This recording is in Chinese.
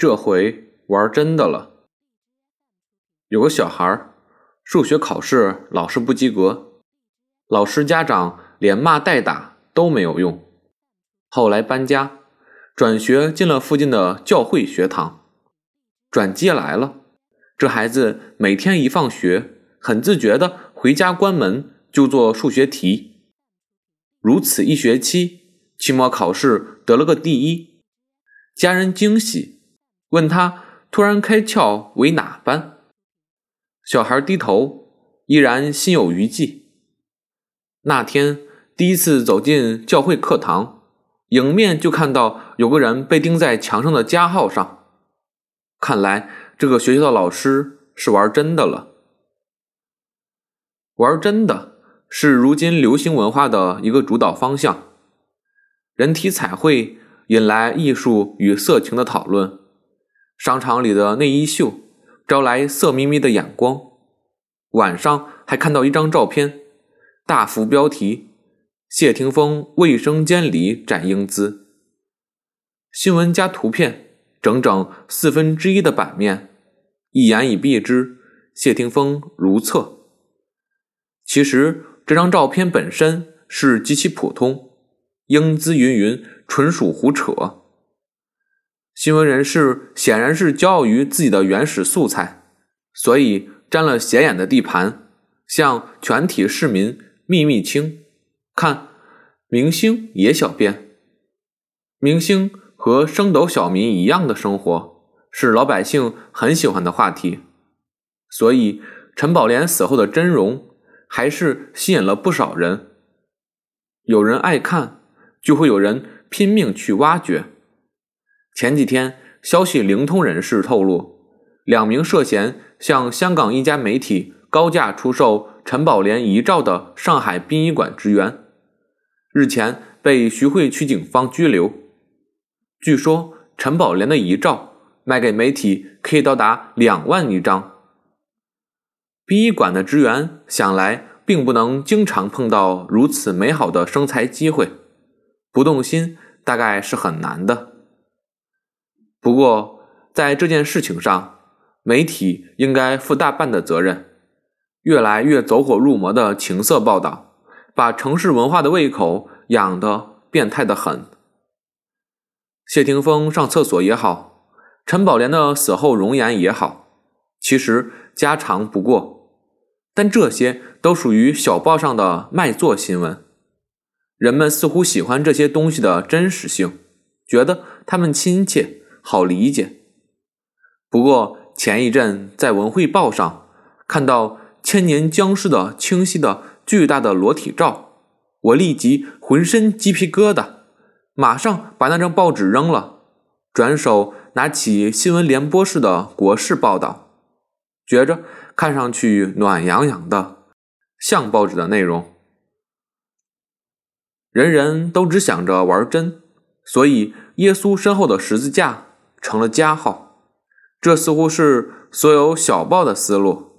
这回玩真的了。有个小孩数学考试老是不及格，老师家长连骂带打都没有用。后来搬家，转学进了附近的教会学堂，转机来了。这孩子每天一放学，很自觉的回家关门就做数学题。如此一学期，期末考试得了个第一，家人惊喜，问他突然开窍为哪般？小孩低头，依然心有余悸。那天第一次走进教会课堂，迎面就看到有个人被钉在墙上的加号上。看来这个学校的老师是玩真的了。玩真的是如今流行文化的一个主导方向。人体彩绘引来艺术与色情的讨论，商场里的内衣秀。招来色眯眯的眼光。晚上还看到一张照片，大幅标题：“谢霆锋卫生间里展英姿。”新闻加图片，整整四分之一的版面，一言以蔽之，谢霆锋如厕。其实这张照片本身是极其普通，英姿云云，纯属胡扯。新闻人士显然是骄傲于自己的原始素材，所以占了显眼的地盘，向全体市民秘密清：看，明星也小便。明星和升斗小民一样的生活，是老百姓很喜欢的话题。所以陈宝莲死后的真容，还是吸引了不少人。有人爱看，就会有人拼命去挖掘。前几天，消息灵通人士透露，两名涉嫌向香港一家媒体高价出售陈宝莲遗照的上海殡仪馆职员，日前被徐汇区警方拘留。据说，陈宝莲的遗照卖给媒体可以到达两万一张。殡仪馆的职员想来并不能经常碰到如此美好的生财机会，不动心大概是很难的。不过，在这件事情上，媒体应该负大半的责任。越来越走火入魔的情色报道，把城市文化的胃口养得变态的很。谢霆锋上厕所也好，陈宝莲的死后容颜也好，其实家常不过，但这些都属于小报上的卖座新闻。人们似乎喜欢这些东西的真实性，觉得他们亲切。好理解。不过前一阵在文汇报上看到千年僵尸的清晰的巨大的裸体照，我立即浑身鸡皮疙瘩，马上把那张报纸扔了，转手拿起新闻联播式的国事报道，觉着看上去暖洋洋的，像报纸的内容。人人都只想着玩真，所以耶稣身后的十字架。成了加号，这似乎是所有小报的思路。